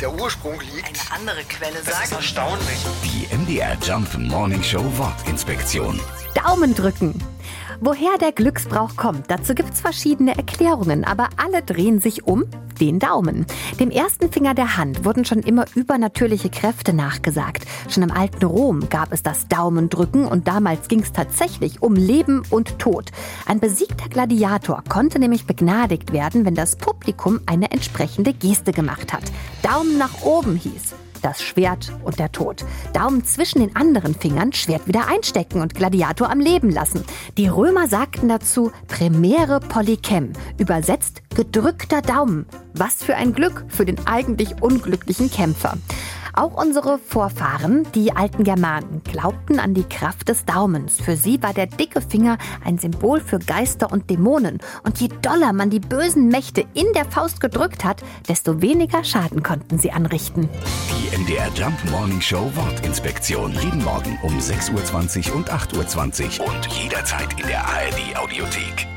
der Ursprung liegt. Eine andere Quelle Das ist sagt. erstaunlich. Die MDR Jump Morning Show Wortinspektion. Daumen drücken. Woher der Glücksbrauch kommt, dazu gibt's verschiedene Erklärungen, aber alle drehen sich um den Daumen. Dem ersten Finger der Hand wurden schon immer übernatürliche Kräfte nachgesagt. Schon im alten Rom gab es das Daumendrücken und damals ging's tatsächlich um Leben und Tod. Ein besiegter Gladiator konnte nämlich begnadigt werden, wenn das Publikum eine entsprechende Geste gemacht hat. Daumen nach oben hieß das Schwert und der Tod. Daumen zwischen den anderen Fingern, Schwert wieder einstecken und Gladiator am Leben lassen. Die Römer sagten dazu Premiere Polychem, übersetzt gedrückter Daumen. Was für ein Glück für den eigentlich unglücklichen Kämpfer. Auch unsere Vorfahren, die alten Germanen, glaubten an die Kraft des Daumens. Für sie war der dicke Finger ein Symbol für Geister und Dämonen. Und je doller man die bösen Mächte in der Faust gedrückt hat, desto weniger Schaden konnten sie anrichten. Die MDR Jump Morning Show Wortinspektion. Jeden Morgen um 6.20 Uhr und 8.20 Uhr und jederzeit in der ARD Audiothek.